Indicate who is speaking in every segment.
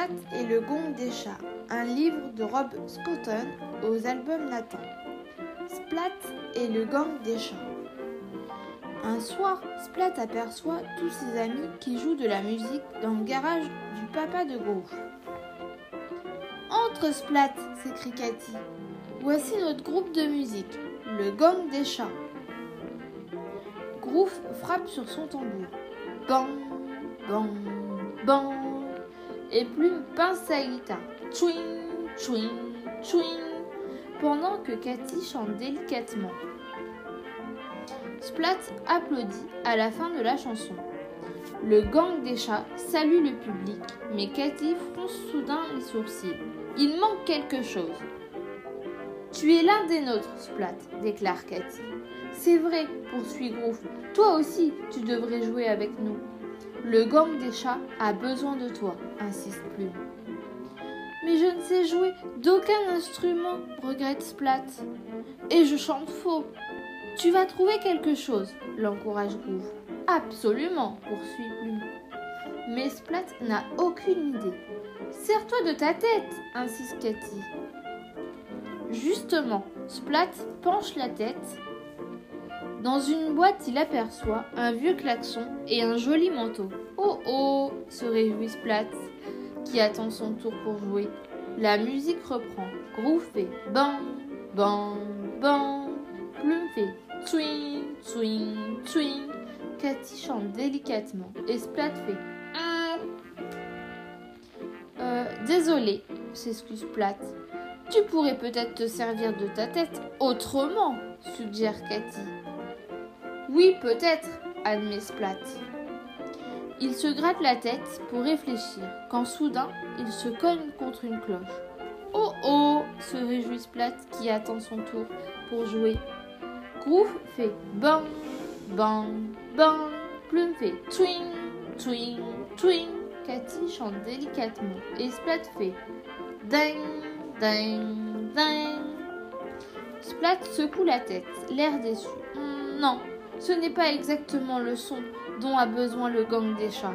Speaker 1: Splat et le gong des chats, un livre de Rob Scotton aux albums Nathan. Splat et le gang des chats. Un soir, Splat aperçoit tous ses amis qui jouent de la musique dans le garage du papa de Groove. Entre Splat, s'écrie Cathy. Voici notre groupe de musique, le gang des chats. Groove frappe sur son tambour. Bang, bang, bang. Et Plume pince sa guitare. Twing, twing, twing. Pendant que Cathy chante délicatement. Splat applaudit à la fin de la chanson. Le gang des chats salue le public, mais Cathy fronce soudain les sourcils. Il manque quelque chose. Tu es l'un des nôtres, Splat, déclare Cathy. C'est vrai, poursuit Groove. Toi aussi, tu devrais jouer avec nous. Le gang des chats a besoin de toi, insiste Plume. Mais je ne sais jouer d'aucun instrument, regrette Splat. Et je chante faux. Tu vas trouver quelque chose, l'encourage Groove. Absolument, poursuit Plume. Mais Splat n'a aucune idée. Serre-toi de ta tête, insiste Cathy. Justement, Splat penche la tête. Dans une boîte, il aperçoit un vieux klaxon et un joli manteau. Oh oh se réjouit Splat, qui attend son tour pour jouer. La musique reprend. Fait bang, bang, bang. Plume fait swing, swing, swing. Cathy chante délicatement et Splat fait euh, désolé, s'excuse Splat. Tu pourrais peut-être te servir de ta tête autrement, suggère Cathy. Oui, peut-être, admet Splat. Il se gratte la tête pour réfléchir, quand soudain, il se cogne contre une cloche. Oh oh se réjouit Splat qui attend son tour pour jouer. Groove fait bang, bang, bang. Plume fait twing, twing, twing. Cathy chante délicatement et Splat fait ding, ding, ding. Splat secoue la tête, l'air déçu. Hmm, non, ce n'est pas exactement le son dont a besoin le gang des chats.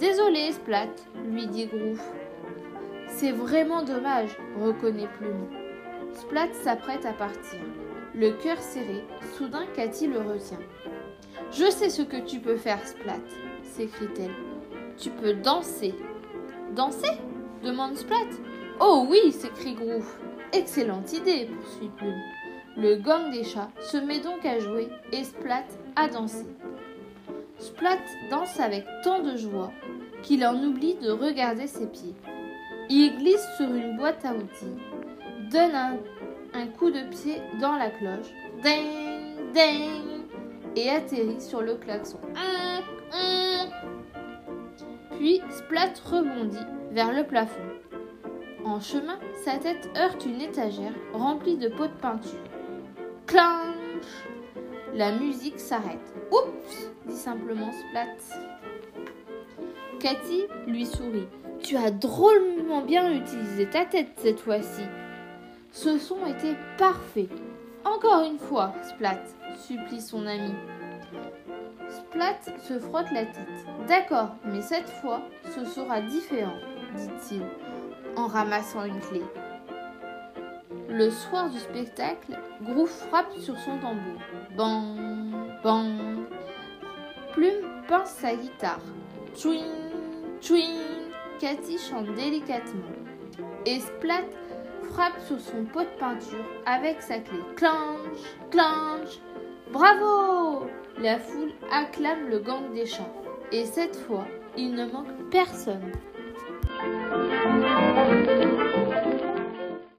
Speaker 1: Désolé, Splat, lui dit Groove. C'est vraiment dommage, reconnaît Plume. Splat s'apprête à partir. Le cœur serré, soudain Cathy le retient. Je sais ce que tu peux faire, Splat, s'écrie-t-elle. Tu peux danser. Danser? demande Splat. Oh oui, s'écrie Groove. Excellente idée, poursuit Plume. Le gang des chats se met donc à jouer et Splat à danser. Splat danse avec tant de joie qu'il en oublie de regarder ses pieds. Il glisse sur une boîte à outils, donne un, coup de pied dans la cloche, ding, ding, et atterrit sur le klaxon. Puis Splat rebondit vers le plafond. En chemin, sa tête heurte une étagère remplie de pots de peinture. Clanche La musique s'arrête. Oups dit simplement Splat. Cathy lui sourit. Tu as drôlement bien utilisé ta tête cette fois-ci. Ce son était parfait. Encore une fois, Splat, supplie son ami. Splat se frotte la tête. D'accord, mais cette fois, ce sera différent, dit-il, en ramassant une clé. Le soir du spectacle, Groove frappe sur son tambour. Bang, bang. Plume pince sa guitare. Twing, twing. Cathy chante délicatement. Et Splat frappe sur son pot de peinture avec sa clé. Clanche, clanche. Bravo La foule acclame le gang des chats. Et cette fois, il ne manque personne.